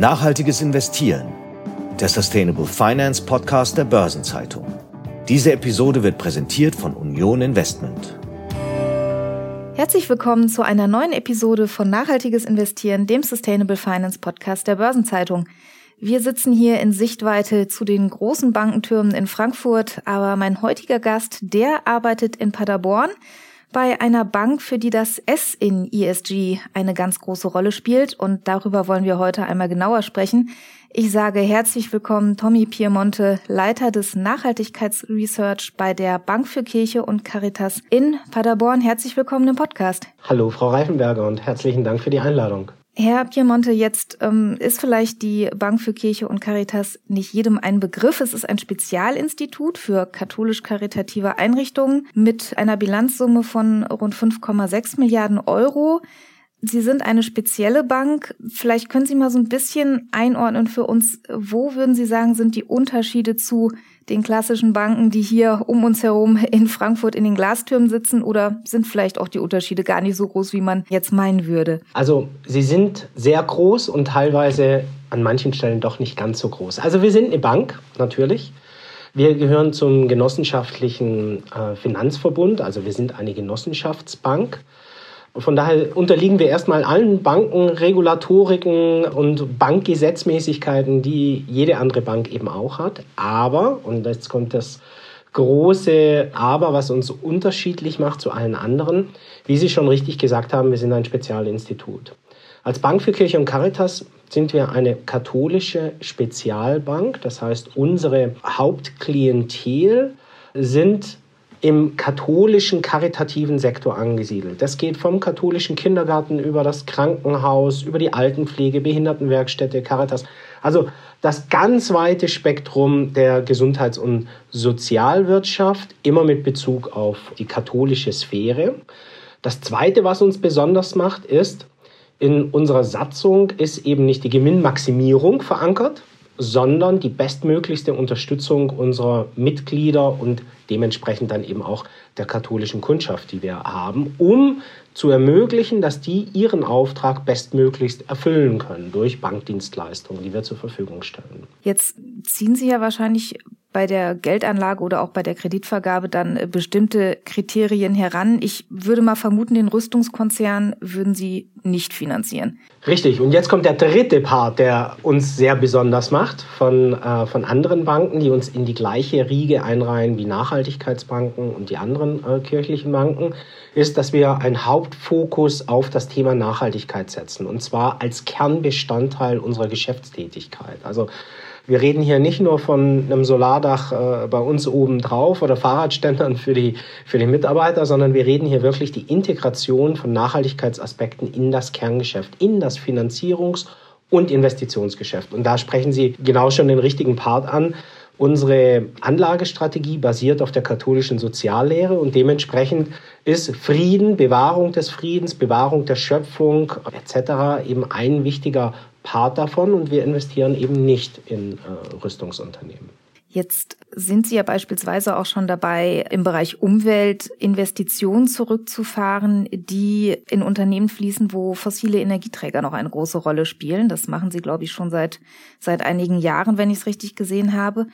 Nachhaltiges Investieren, der Sustainable Finance Podcast der Börsenzeitung. Diese Episode wird präsentiert von Union Investment. Herzlich willkommen zu einer neuen Episode von Nachhaltiges Investieren, dem Sustainable Finance Podcast der Börsenzeitung. Wir sitzen hier in Sichtweite zu den großen Bankentürmen in Frankfurt, aber mein heutiger Gast, der arbeitet in Paderborn bei einer Bank, für die das S in ESG eine ganz große Rolle spielt. Und darüber wollen wir heute einmal genauer sprechen. Ich sage herzlich willkommen Tommy Piemonte, Leiter des Nachhaltigkeitsresearch bei der Bank für Kirche und Caritas in Paderborn. Herzlich willkommen im Podcast. Hallo, Frau Reifenberger und herzlichen Dank für die Einladung. Herr Piemonte, jetzt ähm, ist vielleicht die Bank für Kirche und Caritas nicht jedem ein Begriff. Es ist ein Spezialinstitut für katholisch-karitative Einrichtungen mit einer Bilanzsumme von rund 5,6 Milliarden Euro. Sie sind eine spezielle Bank. Vielleicht können Sie mal so ein bisschen einordnen für uns, wo würden Sie sagen, sind die Unterschiede zu den klassischen Banken, die hier um uns herum in Frankfurt in den Glastürmen sitzen? Oder sind vielleicht auch die Unterschiede gar nicht so groß, wie man jetzt meinen würde? Also sie sind sehr groß und teilweise an manchen Stellen doch nicht ganz so groß. Also wir sind eine Bank, natürlich. Wir gehören zum genossenschaftlichen äh, Finanzverbund, also wir sind eine Genossenschaftsbank. Von daher unterliegen wir erstmal allen Banken, Regulatoriken und Bankgesetzmäßigkeiten, die jede andere Bank eben auch hat. Aber, und jetzt kommt das große Aber, was uns unterschiedlich macht zu allen anderen, wie Sie schon richtig gesagt haben, wir sind ein Spezialinstitut. Als Bank für Kirche und Caritas sind wir eine katholische Spezialbank. Das heißt, unsere Hauptklientel sind im katholischen karitativen Sektor angesiedelt. Das geht vom katholischen Kindergarten über das Krankenhaus, über die Altenpflege, Behindertenwerkstätte, Caritas. Also das ganz weite Spektrum der Gesundheits- und Sozialwirtschaft, immer mit Bezug auf die katholische Sphäre. Das Zweite, was uns besonders macht, ist, in unserer Satzung ist eben nicht die Gewinnmaximierung verankert, sondern die bestmöglichste Unterstützung unserer Mitglieder und dementsprechend dann eben auch der katholischen Kundschaft, die wir haben, um zu ermöglichen, dass die ihren Auftrag bestmöglichst erfüllen können durch Bankdienstleistungen, die wir zur Verfügung stellen. Jetzt ziehen Sie ja wahrscheinlich bei der Geldanlage oder auch bei der Kreditvergabe dann äh, bestimmte Kriterien heran. Ich würde mal vermuten, den Rüstungskonzern würden Sie nicht finanzieren. Richtig. Und jetzt kommt der dritte Part, der uns sehr besonders macht von, äh, von anderen Banken, die uns in die gleiche Riege einreihen wie Nachhaltigkeitsbanken und die anderen äh, kirchlichen Banken, ist, dass wir einen Hauptfokus auf das Thema Nachhaltigkeit setzen. Und zwar als Kernbestandteil unserer Geschäftstätigkeit. Also wir reden hier nicht nur von einem Solardach äh, bei uns oben drauf oder Fahrradständern für die, für die Mitarbeiter, sondern wir reden hier wirklich die Integration von Nachhaltigkeitsaspekten in das Kerngeschäft, in das Finanzierungs- und Investitionsgeschäft. Und da sprechen Sie genau schon den richtigen Part an. Unsere Anlagestrategie basiert auf der katholischen Soziallehre und dementsprechend ist Frieden, Bewahrung des Friedens, Bewahrung der Schöpfung etc. eben ein wichtiger Part davon und wir investieren eben nicht in äh, Rüstungsunternehmen. Jetzt sind Sie ja beispielsweise auch schon dabei, im Bereich Umwelt Investitionen zurückzufahren, die in Unternehmen fließen, wo fossile Energieträger noch eine große Rolle spielen. Das machen Sie, glaube ich, schon seit, seit einigen Jahren, wenn ich es richtig gesehen habe.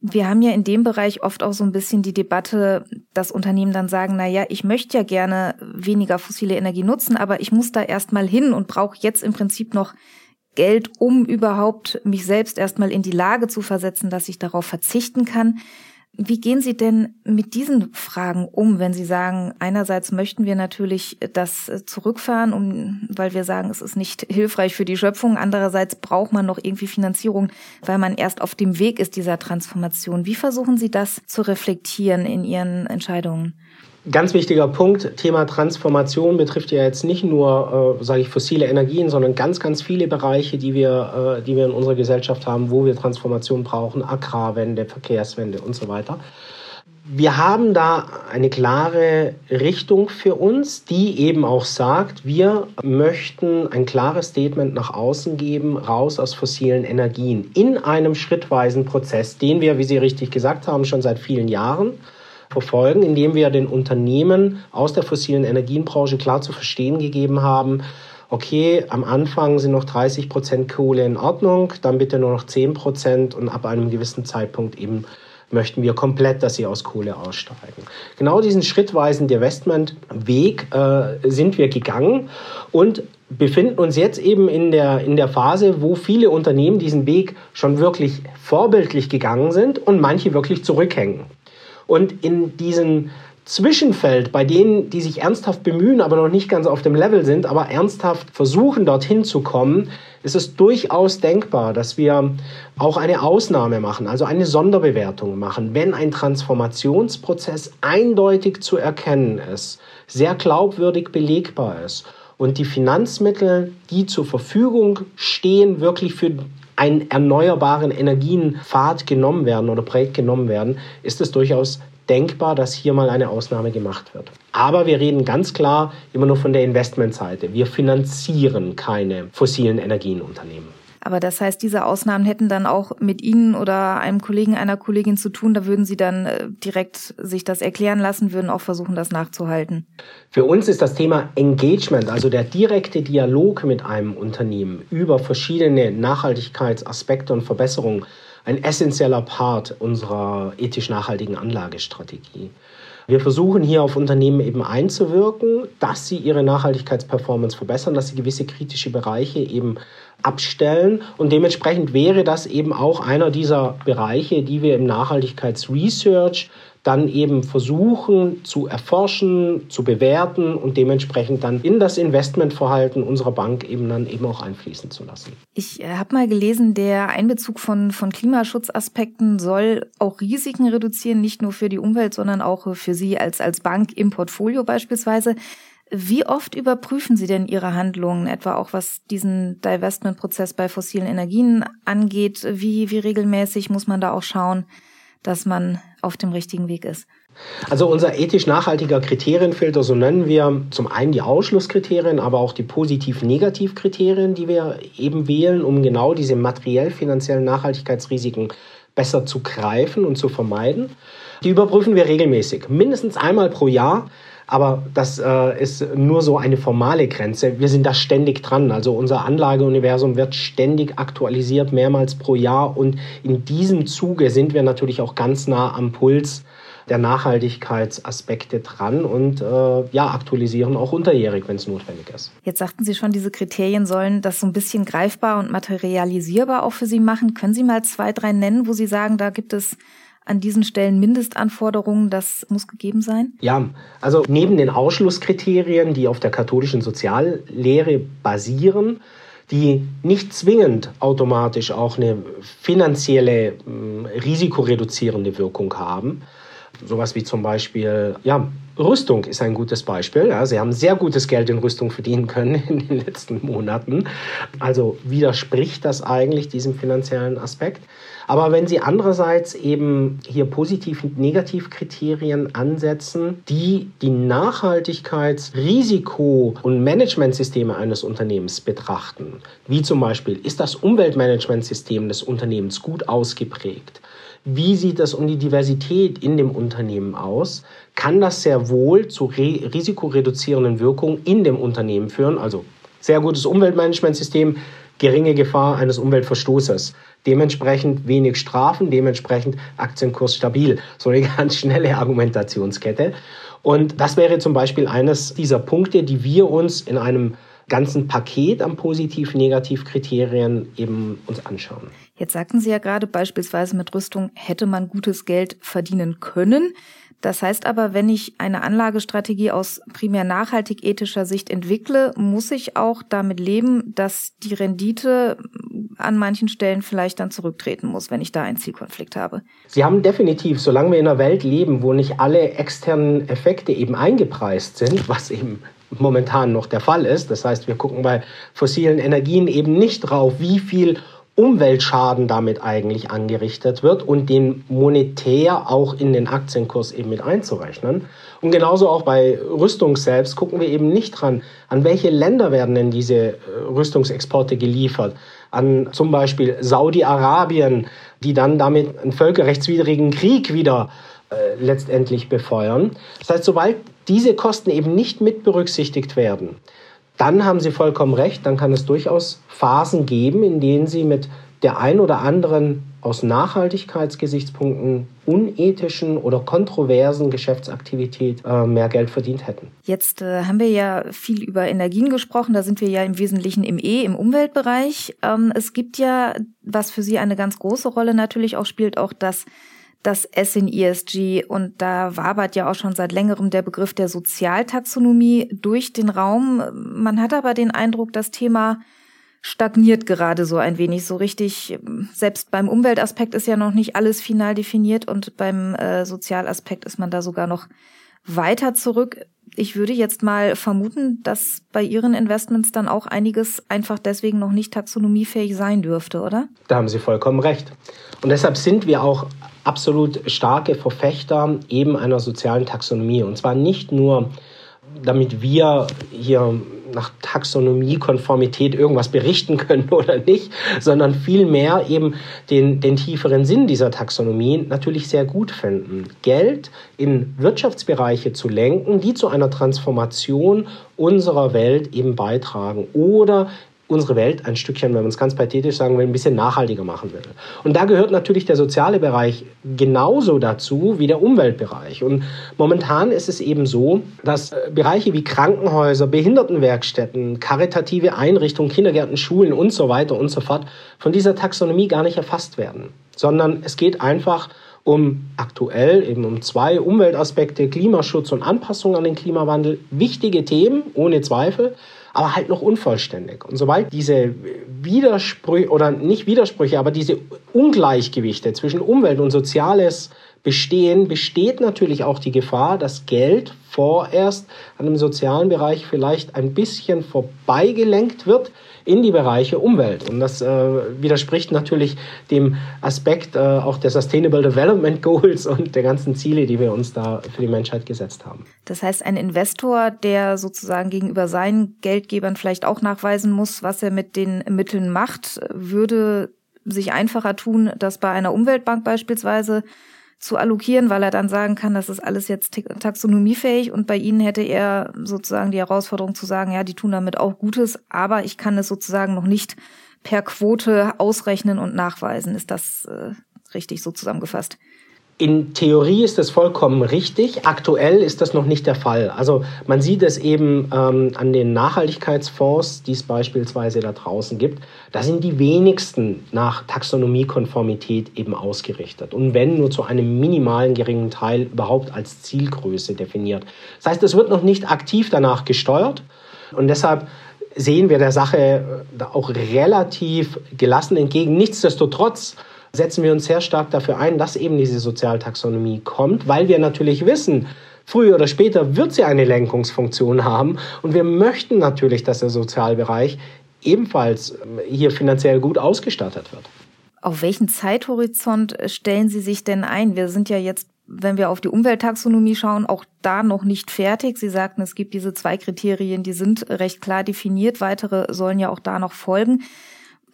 Wir haben ja in dem Bereich oft auch so ein bisschen die Debatte, dass Unternehmen dann sagen, na ja, ich möchte ja gerne weniger fossile Energie nutzen, aber ich muss da erstmal hin und brauche jetzt im Prinzip noch Geld, um überhaupt mich selbst erstmal in die Lage zu versetzen, dass ich darauf verzichten kann. Wie gehen Sie denn mit diesen Fragen um, wenn Sie sagen, einerseits möchten wir natürlich das zurückfahren, um, weil wir sagen, es ist nicht hilfreich für die Schöpfung, andererseits braucht man noch irgendwie Finanzierung, weil man erst auf dem Weg ist dieser Transformation. Wie versuchen Sie das zu reflektieren in Ihren Entscheidungen? Ganz wichtiger Punkt, Thema Transformation betrifft ja jetzt nicht nur, äh, sage ich, fossile Energien, sondern ganz, ganz viele Bereiche, die wir, äh, die wir in unserer Gesellschaft haben, wo wir Transformation brauchen, Agrarwende, Verkehrswende und so weiter. Wir haben da eine klare Richtung für uns, die eben auch sagt, wir möchten ein klares Statement nach außen geben, raus aus fossilen Energien in einem schrittweisen Prozess, den wir, wie Sie richtig gesagt haben, schon seit vielen Jahren verfolgen, indem wir den Unternehmen aus der fossilen Energienbranche klar zu verstehen gegeben haben, okay, am Anfang sind noch 30 Prozent Kohle in Ordnung, dann bitte nur noch 10 Prozent und ab einem gewissen Zeitpunkt eben möchten wir komplett, dass sie aus Kohle aussteigen. Genau diesen schrittweisen Divestment-Weg äh, sind wir gegangen und befinden uns jetzt eben in der, in der Phase, wo viele Unternehmen diesen Weg schon wirklich vorbildlich gegangen sind und manche wirklich zurückhängen. Und in diesen Zwischenfeld bei denen, die sich ernsthaft bemühen, aber noch nicht ganz auf dem Level sind, aber ernsthaft versuchen, dorthin zu kommen, ist es durchaus denkbar, dass wir auch eine Ausnahme machen, also eine Sonderbewertung machen, wenn ein Transformationsprozess eindeutig zu erkennen ist, sehr glaubwürdig belegbar ist und die Finanzmittel, die zur Verfügung stehen, wirklich für einen erneuerbaren Energienpfad genommen werden oder Projekt genommen werden, ist es durchaus denkbar, dass hier mal eine Ausnahme gemacht wird. Aber wir reden ganz klar immer nur von der Investmentseite. Wir finanzieren keine fossilen Energienunternehmen. Aber das heißt, diese Ausnahmen hätten dann auch mit Ihnen oder einem Kollegen, einer Kollegin zu tun. Da würden Sie dann äh, direkt sich das erklären lassen, würden auch versuchen, das nachzuhalten. Für uns ist das Thema Engagement, also der direkte Dialog mit einem Unternehmen über verschiedene Nachhaltigkeitsaspekte und Verbesserungen, ein essentieller Part unserer ethisch nachhaltigen Anlagestrategie. Wir versuchen hier auf Unternehmen eben einzuwirken, dass sie ihre Nachhaltigkeitsperformance verbessern, dass sie gewisse kritische Bereiche eben abstellen. Und dementsprechend wäre das eben auch einer dieser Bereiche, die wir im Nachhaltigkeitsresearch dann eben versuchen zu erforschen, zu bewerten und dementsprechend dann in das Investmentverhalten unserer Bank eben dann eben auch einfließen zu lassen. Ich äh, habe mal gelesen, der Einbezug von, von Klimaschutzaspekten soll auch Risiken reduzieren, nicht nur für die Umwelt, sondern auch für Sie als, als Bank im Portfolio beispielsweise. Wie oft überprüfen Sie denn Ihre Handlungen, etwa auch was diesen Divestment-Prozess bei fossilen Energien angeht? Wie, wie regelmäßig muss man da auch schauen, dass man auf dem richtigen Weg ist? Also unser ethisch nachhaltiger Kriterienfilter, so nennen wir zum einen die Ausschlusskriterien, aber auch die positiv-negativ-Kriterien, die wir eben wählen, um genau diese materiell-finanziellen Nachhaltigkeitsrisiken besser zu greifen und zu vermeiden. Die überprüfen wir regelmäßig, mindestens einmal pro Jahr. Aber das äh, ist nur so eine formale Grenze. Wir sind da ständig dran. Also unser Anlageuniversum wird ständig aktualisiert, mehrmals pro Jahr. Und in diesem Zuge sind wir natürlich auch ganz nah am Puls der Nachhaltigkeitsaspekte dran und äh, ja, aktualisieren auch unterjährig, wenn es notwendig ist. Jetzt sagten Sie schon, diese Kriterien sollen das so ein bisschen greifbar und materialisierbar auch für Sie machen. Können Sie mal zwei, drei nennen, wo Sie sagen, da gibt es an diesen Stellen Mindestanforderungen, das muss gegeben sein? Ja, also neben den Ausschlusskriterien, die auf der katholischen Soziallehre basieren, die nicht zwingend automatisch auch eine finanzielle hm, risikoreduzierende Wirkung haben. Sowas wie zum Beispiel, ja, Rüstung ist ein gutes Beispiel. Ja, sie haben sehr gutes Geld in Rüstung verdienen können in den letzten Monaten. Also widerspricht das eigentlich diesem finanziellen Aspekt. Aber wenn Sie andererseits eben hier Positiv- und Negativkriterien ansetzen, die die Nachhaltigkeitsrisiko- und Managementsysteme eines Unternehmens betrachten, wie zum Beispiel, ist das Umweltmanagementsystem des Unternehmens gut ausgeprägt? Wie sieht es um die Diversität in dem Unternehmen aus? Kann das sehr wohl zu risikoreduzierenden Wirkungen in dem Unternehmen führen? Also sehr gutes Umweltmanagementsystem, geringe Gefahr eines Umweltverstoßes. Dementsprechend wenig Strafen, dementsprechend Aktienkurs stabil. So eine ganz schnelle Argumentationskette. Und das wäre zum Beispiel eines dieser Punkte, die wir uns in einem ganzen Paket an Positiv-Negativ-Kriterien eben uns anschauen. Jetzt sagten Sie ja gerade beispielsweise mit Rüstung hätte man gutes Geld verdienen können. Das heißt aber, wenn ich eine Anlagestrategie aus primär nachhaltig ethischer Sicht entwickle, muss ich auch damit leben, dass die Rendite an manchen Stellen vielleicht dann zurücktreten muss, wenn ich da einen Zielkonflikt habe. Sie haben definitiv, solange wir in einer Welt leben, wo nicht alle externen Effekte eben eingepreist sind, was eben momentan noch der Fall ist. Das heißt, wir gucken bei fossilen Energien eben nicht drauf, wie viel Umweltschaden damit eigentlich angerichtet wird und den monetär auch in den Aktienkurs eben mit einzurechnen. Und genauso auch bei Rüstung selbst gucken wir eben nicht dran, an welche Länder werden denn diese äh, Rüstungsexporte geliefert. An zum Beispiel Saudi-Arabien, die dann damit einen völkerrechtswidrigen Krieg wieder äh, letztendlich befeuern. Das heißt, sobald diese Kosten eben nicht mit berücksichtigt werden, dann haben Sie vollkommen recht, dann kann es durchaus Phasen geben, in denen Sie mit der ein oder anderen aus Nachhaltigkeitsgesichtspunkten unethischen oder kontroversen Geschäftsaktivität äh, mehr Geld verdient hätten. Jetzt äh, haben wir ja viel über Energien gesprochen, da sind wir ja im Wesentlichen im E, im Umweltbereich. Ähm, es gibt ja, was für Sie eine ganz große Rolle natürlich auch spielt, auch das das S in ESG und da wabert ja auch schon seit längerem der Begriff der Sozialtaxonomie durch den Raum. Man hat aber den Eindruck, das Thema stagniert gerade so ein wenig. So richtig, selbst beim Umweltaspekt ist ja noch nicht alles final definiert und beim äh, Sozialaspekt ist man da sogar noch weiter zurück. Ich würde jetzt mal vermuten, dass bei Ihren Investments dann auch einiges einfach deswegen noch nicht taxonomiefähig sein dürfte, oder? Da haben Sie vollkommen recht. Und deshalb sind wir auch absolut starke Verfechter eben einer sozialen Taxonomie. Und zwar nicht nur, damit wir hier nach Taxonomiekonformität irgendwas berichten können oder nicht, sondern vielmehr eben den, den tieferen Sinn dieser Taxonomie natürlich sehr gut finden. Geld in Wirtschaftsbereiche zu lenken, die zu einer Transformation unserer Welt eben beitragen oder unsere Welt ein Stückchen, wenn man es ganz pathetisch sagen will, ein bisschen nachhaltiger machen will. Und da gehört natürlich der soziale Bereich genauso dazu wie der Umweltbereich. Und momentan ist es eben so, dass äh, Bereiche wie Krankenhäuser, Behindertenwerkstätten, karitative Einrichtungen, Kindergärten, Schulen und so weiter und so fort von dieser Taxonomie gar nicht erfasst werden, sondern es geht einfach um aktuell eben um zwei Umweltaspekte, Klimaschutz und Anpassung an den Klimawandel, wichtige Themen, ohne Zweifel aber halt noch unvollständig. Und sobald diese Widersprüche oder nicht Widersprüche, aber diese Ungleichgewichte zwischen Umwelt und Soziales bestehen, besteht natürlich auch die Gefahr, dass Geld vorerst an dem sozialen Bereich vielleicht ein bisschen vorbeigelenkt wird in die Bereiche Umwelt. Und das äh, widerspricht natürlich dem Aspekt äh, auch der Sustainable Development Goals und der ganzen Ziele, die wir uns da für die Menschheit gesetzt haben. Das heißt, ein Investor, der sozusagen gegenüber seinen Geldgebern vielleicht auch nachweisen muss, was er mit den Mitteln macht, würde sich einfacher tun, das bei einer Umweltbank beispielsweise zu allokieren, weil er dann sagen kann, das ist alles jetzt taxonomiefähig und bei ihnen hätte er sozusagen die Herausforderung zu sagen, ja, die tun damit auch Gutes, aber ich kann es sozusagen noch nicht per Quote ausrechnen und nachweisen. Ist das äh, richtig so zusammengefasst? In Theorie ist das vollkommen richtig. Aktuell ist das noch nicht der Fall. Also man sieht es eben ähm, an den Nachhaltigkeitsfonds, die es beispielsweise da draußen gibt. Da sind die wenigsten nach Taxonomiekonformität eben ausgerichtet. Und wenn nur zu einem minimalen geringen Teil überhaupt als Zielgröße definiert. Das heißt, es wird noch nicht aktiv danach gesteuert. Und deshalb sehen wir der Sache äh, auch relativ gelassen entgegen. Nichtsdestotrotz setzen wir uns sehr stark dafür ein, dass eben diese Sozialtaxonomie kommt, weil wir natürlich wissen, früher oder später wird sie eine Lenkungsfunktion haben und wir möchten natürlich, dass der Sozialbereich ebenfalls ähm, hier finanziell gut ausgestattet wird. Auf welchen Zeithorizont stellen Sie sich denn ein? Wir sind ja jetzt, wenn wir auf die Umwelttaxonomie schauen, auch da noch nicht fertig. Sie sagten, es gibt diese zwei Kriterien, die sind recht klar definiert. Weitere sollen ja auch da noch folgen.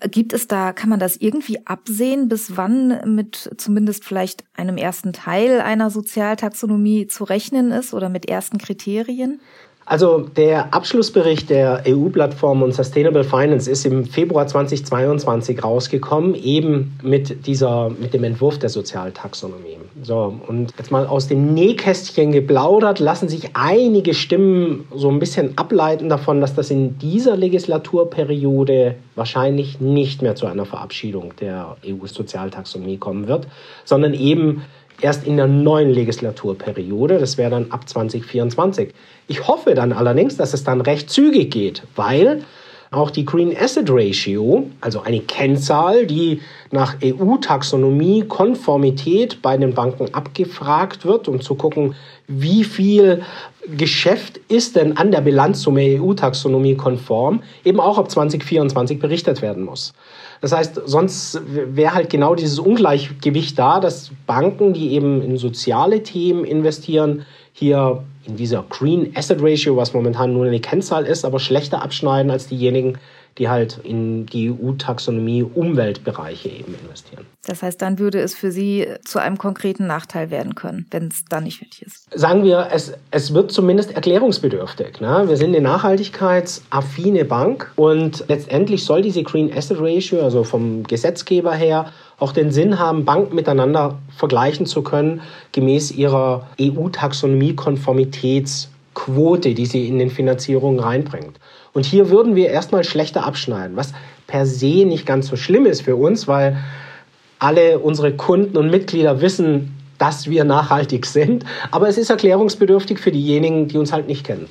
Gibt es da, kann man das irgendwie absehen, bis wann mit zumindest vielleicht einem ersten Teil einer Sozialtaxonomie zu rechnen ist oder mit ersten Kriterien? Also der Abschlussbericht der EU-Plattform und Sustainable Finance ist im Februar 2022 rausgekommen, eben mit dieser, mit dem Entwurf der Sozialtaxonomie. So, und jetzt mal aus dem Nähkästchen geplaudert, lassen sich einige Stimmen so ein bisschen ableiten davon, dass das in dieser Legislaturperiode wahrscheinlich nicht mehr zu einer Verabschiedung der EU-Sozialtaxonomie kommen wird, sondern eben erst in der neuen Legislaturperiode. Das wäre dann ab 2024. Ich hoffe dann allerdings, dass es dann recht zügig geht, weil auch die Green Asset Ratio, also eine Kennzahl, die nach EU-Taxonomie Konformität bei den Banken abgefragt wird, um zu gucken, wie viel Geschäft ist denn an der Bilanzsumme EU-Taxonomie konform, eben auch ab 2024 berichtet werden muss. Das heißt, sonst wäre halt genau dieses Ungleichgewicht da, dass Banken, die eben in soziale Themen investieren, hier in dieser Green Asset Ratio, was momentan nur eine Kennzahl ist, aber schlechter abschneiden als diejenigen, die halt in die EU-Taxonomie Umweltbereiche eben investieren. Das heißt, dann würde es für Sie zu einem konkreten Nachteil werden können, wenn es dann nicht fertig ist. Sagen wir, es, es wird zumindest erklärungsbedürftig. Ne? Wir sind eine nachhaltigkeitsaffine Bank und letztendlich soll diese Green Asset Ratio, also vom Gesetzgeber her, auch den Sinn haben, Banken miteinander vergleichen zu können, gemäß ihrer EU-Taxonomie-Konformitätsquote, die sie in den Finanzierungen reinbringt. Und hier würden wir erstmal schlechter abschneiden, was per se nicht ganz so schlimm ist für uns, weil alle unsere Kunden und Mitglieder wissen, dass wir nachhaltig sind. Aber es ist erklärungsbedürftig für diejenigen, die uns halt nicht kennen.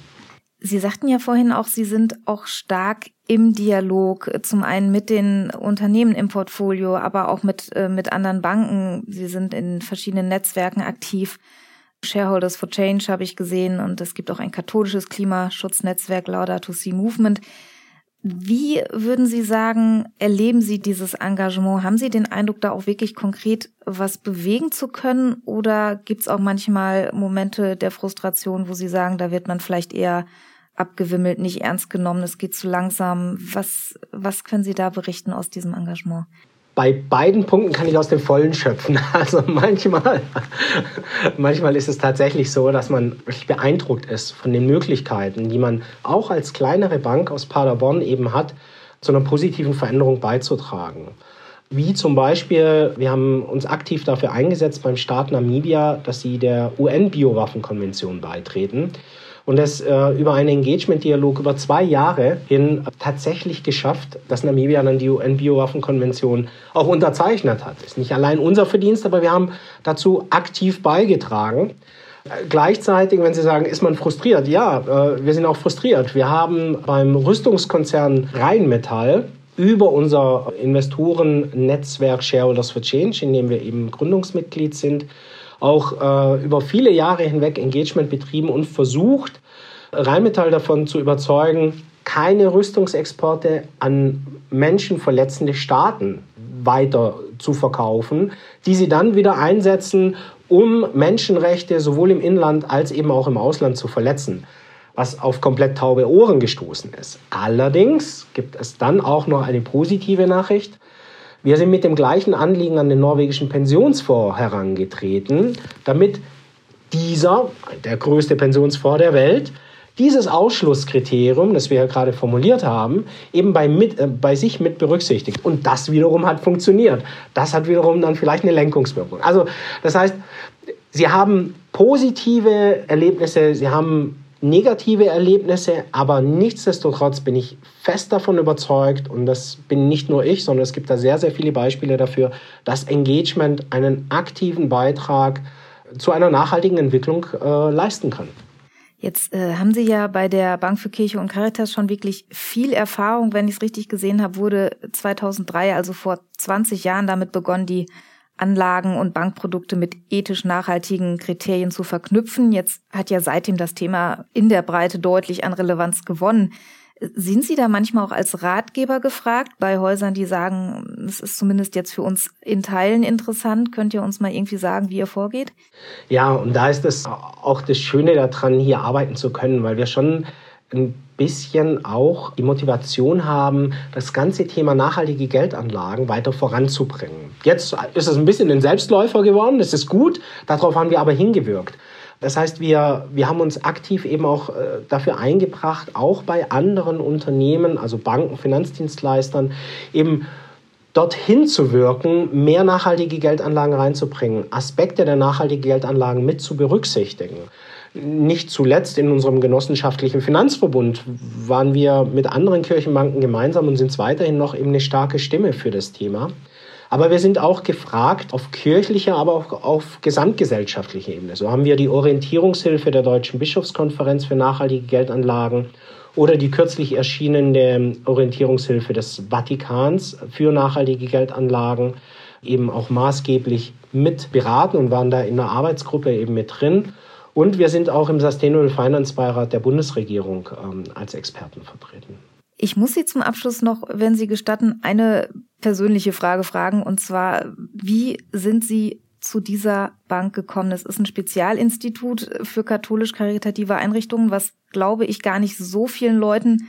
Sie sagten ja vorhin auch, Sie sind auch stark im Dialog, zum einen mit den Unternehmen im Portfolio, aber auch mit, äh, mit anderen Banken. Sie sind in verschiedenen Netzwerken aktiv. Shareholders for Change habe ich gesehen und es gibt auch ein katholisches Klimaschutznetzwerk Laudato Si Movement. Wie würden Sie sagen, erleben Sie dieses Engagement? Haben Sie den Eindruck, da auch wirklich konkret was bewegen zu können? Oder gibt es auch manchmal Momente der Frustration, wo Sie sagen, da wird man vielleicht eher abgewimmelt, nicht ernst genommen, es geht zu langsam? Was, was können Sie da berichten aus diesem Engagement? bei beiden Punkten kann ich aus dem Vollen schöpfen. Also manchmal, manchmal ist es tatsächlich so, dass man wirklich beeindruckt ist von den Möglichkeiten, die man auch als kleinere Bank aus Paderborn eben hat, zu einer positiven Veränderung beizutragen. Wie zum Beispiel, wir haben uns aktiv dafür eingesetzt beim Staat Namibia, dass sie der UN-Biowaffenkonvention beitreten und es äh, über einen Engagement-Dialog über zwei Jahre hin tatsächlich geschafft, dass Namibia dann die UN-Biowaffenkonvention auch unterzeichnet hat. Ist nicht allein unser Verdienst, aber wir haben dazu aktiv beigetragen. Gleichzeitig, wenn Sie sagen, ist man frustriert? Ja, äh, wir sind auch frustriert. Wir haben beim Rüstungskonzern Rheinmetall über unser Investorennetzwerk Shareholders for Change, in dem wir eben Gründungsmitglied sind, auch äh, über viele Jahre hinweg Engagement betrieben und versucht, Rheinmetall davon zu überzeugen, keine Rüstungsexporte an menschenverletzende Staaten weiter zu verkaufen, die sie dann wieder einsetzen, um Menschenrechte sowohl im Inland als eben auch im Ausland zu verletzen, was auf komplett taube Ohren gestoßen ist. Allerdings gibt es dann auch noch eine positive Nachricht. Wir sind mit dem gleichen Anliegen an den norwegischen Pensionsfonds herangetreten, damit dieser, der größte Pensionsfonds der Welt, dieses Ausschlusskriterium, das wir ja gerade formuliert haben, eben bei, mit, äh, bei sich mit berücksichtigt. Und das wiederum hat funktioniert. Das hat wiederum dann vielleicht eine Lenkungswirkung. Also das heißt, Sie haben positive Erlebnisse, Sie haben negative Erlebnisse, aber nichtsdestotrotz bin ich fest davon überzeugt, und das bin nicht nur ich, sondern es gibt da sehr, sehr viele Beispiele dafür, dass Engagement einen aktiven Beitrag zu einer nachhaltigen Entwicklung äh, leisten kann. Jetzt äh, haben Sie ja bei der Bank für Kirche und Caritas schon wirklich viel Erfahrung. Wenn ich es richtig gesehen habe, wurde 2003, also vor 20 Jahren, damit begonnen, die Anlagen und Bankprodukte mit ethisch nachhaltigen Kriterien zu verknüpfen. Jetzt hat ja seitdem das Thema in der Breite deutlich an Relevanz gewonnen. Sind Sie da manchmal auch als Ratgeber gefragt bei Häusern, die sagen, es ist zumindest jetzt für uns in Teilen interessant? Könnt ihr uns mal irgendwie sagen, wie ihr vorgeht? Ja, und da ist es auch das Schöne daran, hier arbeiten zu können, weil wir schon ein bisschen auch die Motivation haben, das ganze Thema nachhaltige Geldanlagen weiter voranzubringen. Jetzt ist es ein bisschen ein Selbstläufer geworden, das ist gut, darauf haben wir aber hingewirkt. Das heißt, wir, wir haben uns aktiv eben auch äh, dafür eingebracht, auch bei anderen Unternehmen, also Banken, Finanzdienstleistern, eben dorthin zu wirken, mehr nachhaltige Geldanlagen reinzubringen, Aspekte der nachhaltigen Geldanlagen mit zu berücksichtigen. Nicht zuletzt in unserem genossenschaftlichen Finanzverbund waren wir mit anderen Kirchenbanken gemeinsam und sind weiterhin noch eben eine starke Stimme für das Thema. Aber wir sind auch gefragt auf kirchlicher, aber auch auf gesamtgesellschaftlicher Ebene. So haben wir die Orientierungshilfe der Deutschen Bischofskonferenz für nachhaltige Geldanlagen oder die kürzlich erschienene Orientierungshilfe des Vatikans für nachhaltige Geldanlagen eben auch maßgeblich mit beraten und waren da in der Arbeitsgruppe eben mit drin. Und wir sind auch im Sustainable Finance Beirat der Bundesregierung ähm, als Experten vertreten. Ich muss Sie zum Abschluss noch, wenn Sie gestatten, eine persönliche Frage fragen. Und zwar, wie sind Sie zu dieser Bank gekommen? Es ist ein Spezialinstitut für katholisch-karitative Einrichtungen, was, glaube ich, gar nicht so vielen Leuten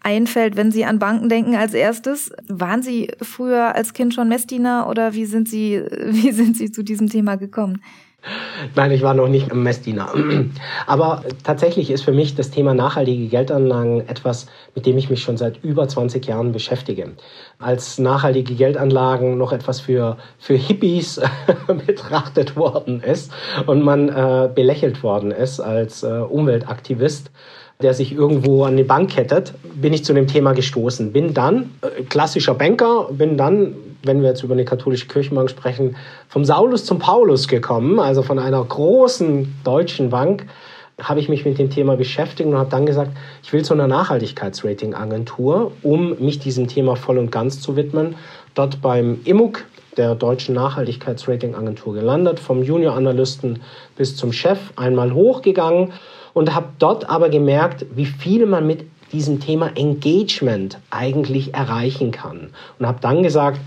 einfällt, wenn Sie an Banken denken als erstes. Waren Sie früher als Kind schon Messdiener oder wie sind Sie, wie sind Sie zu diesem Thema gekommen? Nein, ich war noch nicht im Messdiener. Aber tatsächlich ist für mich das Thema nachhaltige Geldanlagen etwas, mit dem ich mich schon seit über 20 Jahren beschäftige. Als nachhaltige Geldanlagen noch etwas für, für Hippies betrachtet worden ist und man äh, belächelt worden ist als äh, Umweltaktivist, der sich irgendwo an die Bank kettet, bin ich zu dem Thema gestoßen. Bin dann äh, klassischer Banker, bin dann, wenn wir jetzt über eine katholische Kirchenbank sprechen, vom Saulus zum Paulus gekommen, also von einer großen deutschen Bank habe ich mich mit dem Thema beschäftigt und habe dann gesagt, ich will zu einer Nachhaltigkeitsrating-Agentur, um mich diesem Thema voll und ganz zu widmen. Dort beim IMUG, der deutschen Nachhaltigkeitsrating-Agentur gelandet, vom Junior-Analysten bis zum Chef, einmal hochgegangen und habe dort aber gemerkt, wie viel man mit diesem Thema Engagement eigentlich erreichen kann. Und habe dann gesagt,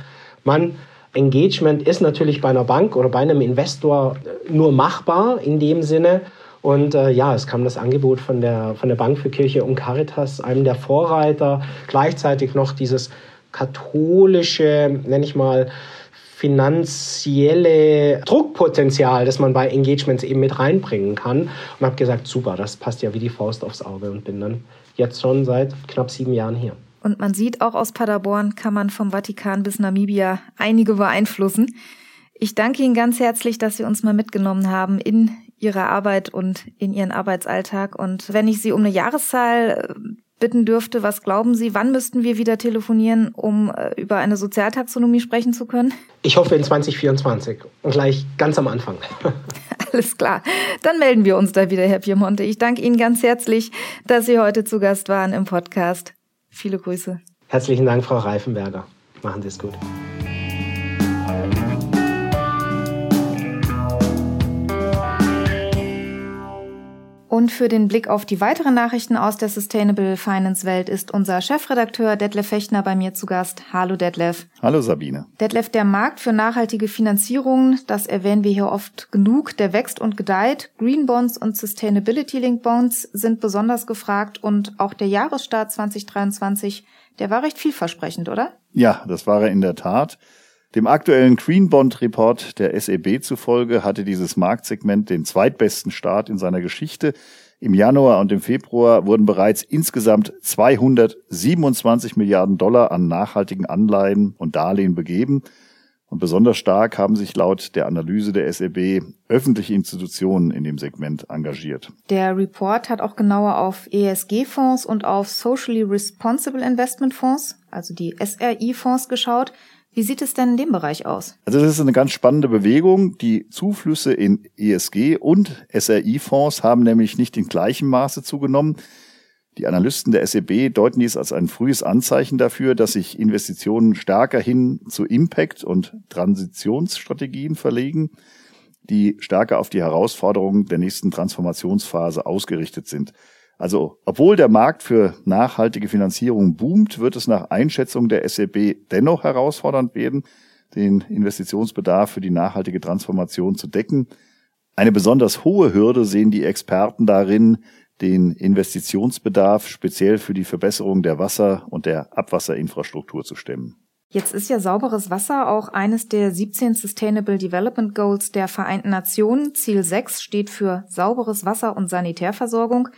man, Engagement ist natürlich bei einer Bank oder bei einem Investor nur machbar in dem Sinne. Und äh, ja, es kam das Angebot von der, von der Bank für Kirche und Caritas, einem der Vorreiter, gleichzeitig noch dieses katholische, nenne ich mal, finanzielle Druckpotenzial, das man bei Engagements eben mit reinbringen kann. Und habe gesagt, super, das passt ja wie die Faust aufs Auge und bin dann jetzt schon seit knapp sieben Jahren hier. Und man sieht auch aus Paderborn kann man vom Vatikan bis Namibia einige beeinflussen. Ich danke Ihnen ganz herzlich, dass Sie uns mal mitgenommen haben in Ihre Arbeit und in Ihren Arbeitsalltag. Und wenn ich Sie um eine Jahreszahl äh, bitten dürfte, was glauben Sie, wann müssten wir wieder telefonieren, um äh, über eine Sozialtaxonomie sprechen zu können? Ich hoffe in 2024 und gleich ganz am Anfang. Alles klar. Dann melden wir uns da wieder, Herr Piemonte. Ich danke Ihnen ganz herzlich, dass Sie heute zu Gast waren im Podcast. Viele Grüße. Herzlichen Dank, Frau Reifenberger. Machen Sie es gut. Und für den Blick auf die weiteren Nachrichten aus der Sustainable Finance Welt ist unser Chefredakteur Detlef Fechner bei mir zu Gast. Hallo Detlef. Hallo Sabine. Detlef, der Markt für nachhaltige Finanzierung, das erwähnen wir hier oft genug, der wächst und gedeiht. Green Bonds und Sustainability Link Bonds sind besonders gefragt und auch der Jahresstart 2023, der war recht vielversprechend, oder? Ja, das war er in der Tat. Dem aktuellen Green Bond Report der SEB zufolge hatte dieses Marktsegment den zweitbesten Start in seiner Geschichte. Im Januar und im Februar wurden bereits insgesamt 227 Milliarden Dollar an nachhaltigen Anleihen und Darlehen begeben. Und besonders stark haben sich laut der Analyse der SEB öffentliche Institutionen in dem Segment engagiert. Der Report hat auch genauer auf ESG-Fonds und auf Socially Responsible Investment Fonds, also die SRI-Fonds geschaut. Wie sieht es denn in dem Bereich aus? Also das ist eine ganz spannende Bewegung. Die Zuflüsse in ESG und SRI-Fonds haben nämlich nicht in gleichem Maße zugenommen. Die Analysten der SEB deuten dies als ein frühes Anzeichen dafür, dass sich Investitionen stärker hin zu Impact- und Transitionsstrategien verlegen, die stärker auf die Herausforderungen der nächsten Transformationsphase ausgerichtet sind. Also, obwohl der Markt für nachhaltige Finanzierung boomt, wird es nach Einschätzung der SEB dennoch herausfordernd werden, den Investitionsbedarf für die nachhaltige Transformation zu decken. Eine besonders hohe Hürde sehen die Experten darin, den Investitionsbedarf speziell für die Verbesserung der Wasser- und der Abwasserinfrastruktur zu stemmen. Jetzt ist ja sauberes Wasser auch eines der 17 Sustainable Development Goals der Vereinten Nationen. Ziel 6 steht für sauberes Wasser und Sanitärversorgung.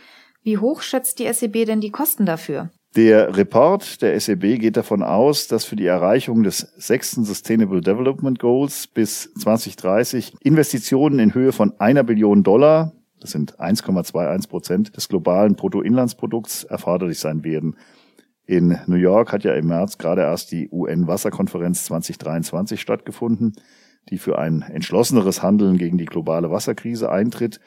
Wie hoch schätzt die SEB denn die Kosten dafür? Der Report der SEB geht davon aus, dass für die Erreichung des sechsten Sustainable Development Goals bis 2030 Investitionen in Höhe von einer Billion Dollar, das sind 1,21 Prozent des globalen Bruttoinlandsprodukts, erforderlich sein werden. In New York hat ja im März gerade erst die UN-Wasserkonferenz 2023 stattgefunden, die für ein entschlosseneres Handeln gegen die globale Wasserkrise eintritt.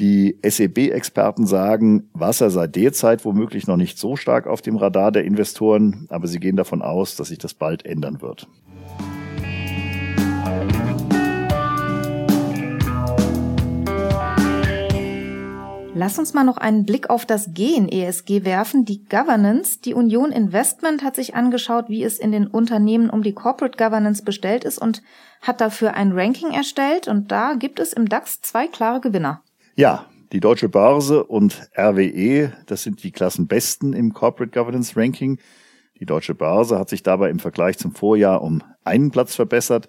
Die SEB-Experten sagen, Wasser sei derzeit womöglich noch nicht so stark auf dem Radar der Investoren, aber sie gehen davon aus, dass sich das bald ändern wird. Lass uns mal noch einen Blick auf das G in ESG werfen, die Governance. Die Union Investment hat sich angeschaut, wie es in den Unternehmen um die Corporate Governance bestellt ist und hat dafür ein Ranking erstellt und da gibt es im DAX zwei klare Gewinner. Ja, Die Deutsche Börse und RWE, das sind die Klassenbesten im Corporate Governance Ranking. Die Deutsche Börse hat sich dabei im Vergleich zum Vorjahr um einen Platz verbessert.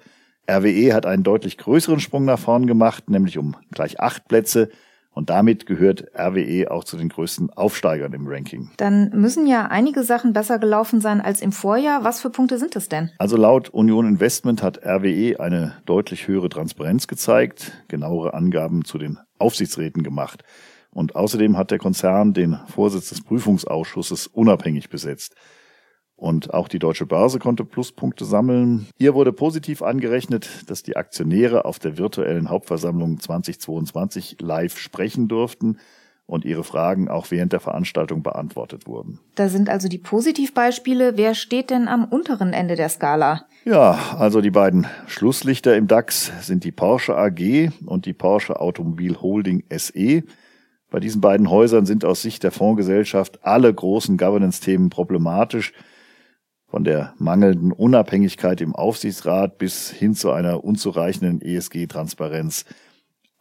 RWE hat einen deutlich größeren Sprung nach vorn gemacht, nämlich um gleich acht Plätze. Und damit gehört RWE auch zu den größten Aufsteigern im Ranking. Dann müssen ja einige Sachen besser gelaufen sein als im Vorjahr. Was für Punkte sind es denn? Also laut Union Investment hat RWE eine deutlich höhere Transparenz gezeigt, genauere Angaben zu den Aufsichtsräten gemacht. Und außerdem hat der Konzern den Vorsitz des Prüfungsausschusses unabhängig besetzt. Und auch die Deutsche Börse konnte Pluspunkte sammeln. Hier wurde positiv angerechnet, dass die Aktionäre auf der virtuellen Hauptversammlung 2022 live sprechen durften und ihre Fragen auch während der Veranstaltung beantwortet wurden. Da sind also die Positivbeispiele. Wer steht denn am unteren Ende der Skala? Ja, also die beiden Schlusslichter im DAX sind die Porsche AG und die Porsche Automobil Holding SE. Bei diesen beiden Häusern sind aus Sicht der Fondsgesellschaft alle großen Governance-Themen problematisch von der mangelnden Unabhängigkeit im Aufsichtsrat bis hin zu einer unzureichenden ESG-Transparenz.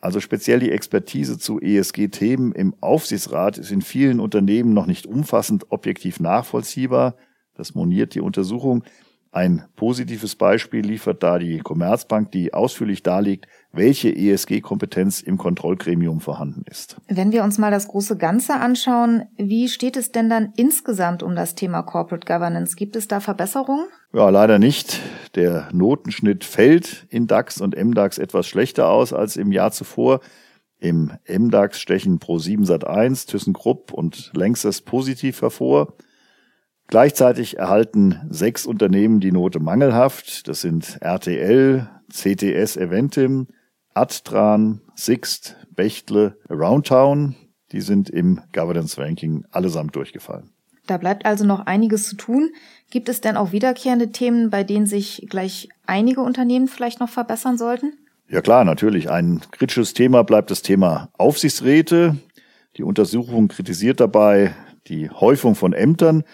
Also speziell die Expertise zu ESG-Themen im Aufsichtsrat ist in vielen Unternehmen noch nicht umfassend objektiv nachvollziehbar. Das moniert die Untersuchung. Ein positives Beispiel liefert da die Commerzbank, die ausführlich darlegt, welche ESG-Kompetenz im Kontrollgremium vorhanden ist. Wenn wir uns mal das große Ganze anschauen, wie steht es denn dann insgesamt um das Thema Corporate Governance? Gibt es da Verbesserungen? Ja, leider nicht. Der Notenschnitt fällt in DAX und MDAX etwas schlechter aus als im Jahr zuvor. Im MDAX stechen Pro7 Sat1, ThyssenKrupp und Lanxess positiv hervor. Gleichzeitig erhalten sechs Unternehmen die Note mangelhaft. Das sind RTL, CTS Eventim, Adtran, Sixt, Bechtle, Aroundtown. Die sind im Governance Ranking allesamt durchgefallen. Da bleibt also noch einiges zu tun. Gibt es denn auch wiederkehrende Themen, bei denen sich gleich einige Unternehmen vielleicht noch verbessern sollten? Ja klar, natürlich. Ein kritisches Thema bleibt das Thema Aufsichtsräte. Die Untersuchung kritisiert dabei die Häufung von Ämtern.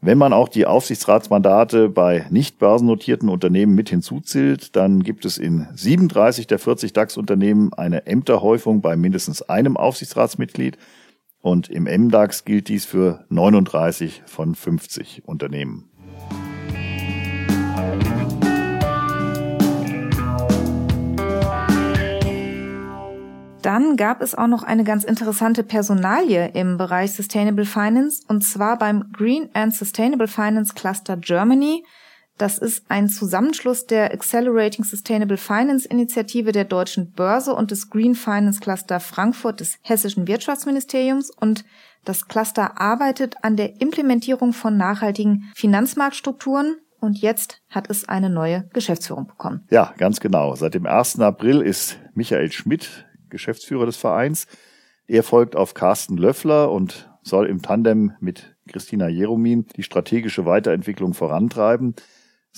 Wenn man auch die Aufsichtsratsmandate bei nicht börsennotierten Unternehmen mit hinzuzählt, dann gibt es in 37 der 40 DAX-Unternehmen eine Ämterhäufung bei mindestens einem Aufsichtsratsmitglied und im MDAX gilt dies für 39 von 50 Unternehmen. Dann gab es auch noch eine ganz interessante Personalie im Bereich Sustainable Finance und zwar beim Green and Sustainable Finance Cluster Germany. Das ist ein Zusammenschluss der Accelerating Sustainable Finance Initiative der Deutschen Börse und des Green Finance Cluster Frankfurt des Hessischen Wirtschaftsministeriums und das Cluster arbeitet an der Implementierung von nachhaltigen Finanzmarktstrukturen und jetzt hat es eine neue Geschäftsführung bekommen. Ja, ganz genau. Seit dem 1. April ist Michael Schmidt Geschäftsführer des Vereins. Er folgt auf Carsten Löffler und soll im Tandem mit Christina Jeromin die strategische Weiterentwicklung vorantreiben.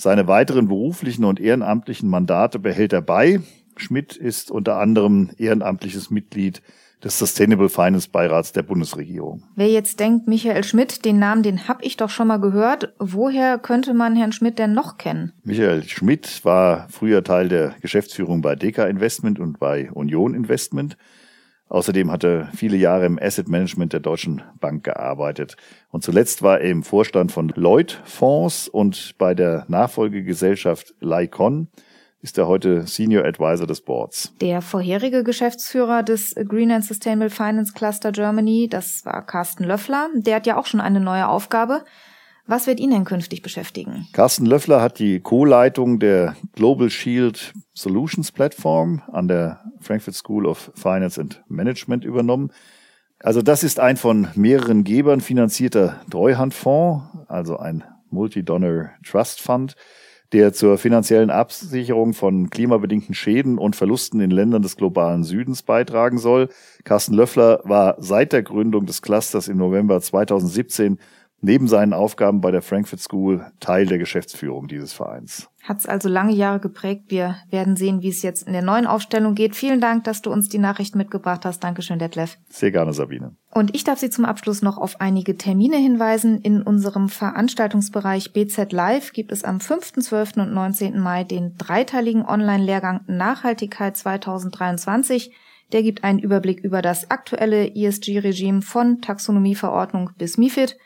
Seine weiteren beruflichen und ehrenamtlichen Mandate behält er bei. Schmidt ist unter anderem ehrenamtliches Mitglied des Sustainable Finance Beirats der Bundesregierung. Wer jetzt denkt, Michael Schmidt, den Namen, den habe ich doch schon mal gehört. Woher könnte man Herrn Schmidt denn noch kennen? Michael Schmidt war früher Teil der Geschäftsführung bei Deka Investment und bei Union Investment. Außerdem hat er viele Jahre im Asset Management der Deutschen Bank gearbeitet. Und zuletzt war er im Vorstand von Lloyd Fonds und bei der Nachfolgegesellschaft Lycon ist er heute Senior Advisor des Boards. Der vorherige Geschäftsführer des Green and Sustainable Finance Cluster Germany, das war Carsten Löffler, der hat ja auch schon eine neue Aufgabe. Was wird ihn denn künftig beschäftigen? Carsten Löffler hat die Co-Leitung der Global Shield Solutions Platform an der Frankfurt School of Finance and Management übernommen. Also das ist ein von mehreren Gebern finanzierter Treuhandfonds, also ein Multi-Donor Trust Fund der zur finanziellen Absicherung von klimabedingten Schäden und Verlusten in Ländern des globalen Südens beitragen soll. Carsten Löffler war seit der Gründung des Clusters im November 2017 neben seinen Aufgaben bei der Frankfurt School Teil der Geschäftsführung dieses Vereins. Hat es also lange Jahre geprägt. Wir werden sehen, wie es jetzt in der neuen Aufstellung geht. Vielen Dank, dass du uns die Nachricht mitgebracht hast. Dankeschön, Detlef. Sehr gerne, Sabine. Und ich darf Sie zum Abschluss noch auf einige Termine hinweisen. In unserem Veranstaltungsbereich BZ Live gibt es am 5., 12. und 19. Mai den dreiteiligen Online-Lehrgang Nachhaltigkeit 2023 Der gibt einen Überblick über das aktuelle ESG-Regime von Taxonomieverordnung bis MIFID.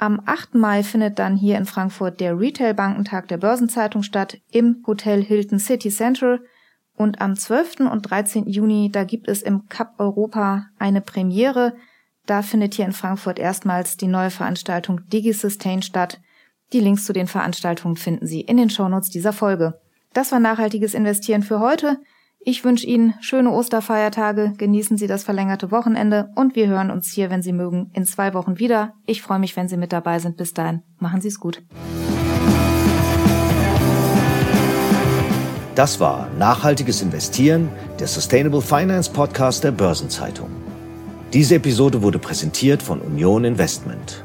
Am 8. Mai findet dann hier in Frankfurt der Retail-Bankentag der Börsenzeitung statt im Hotel Hilton City Central. Und am 12. und 13. Juni, da gibt es im Cup Europa eine Premiere. Da findet hier in Frankfurt erstmals die neue Veranstaltung DigiSustain statt. Die Links zu den Veranstaltungen finden Sie in den Shownotes dieser Folge. Das war nachhaltiges Investieren für heute. Ich wünsche Ihnen schöne Osterfeiertage, genießen Sie das verlängerte Wochenende und wir hören uns hier, wenn Sie mögen, in zwei Wochen wieder. Ich freue mich, wenn Sie mit dabei sind. Bis dahin, machen Sie es gut. Das war Nachhaltiges Investieren, der Sustainable Finance Podcast der Börsenzeitung. Diese Episode wurde präsentiert von Union Investment.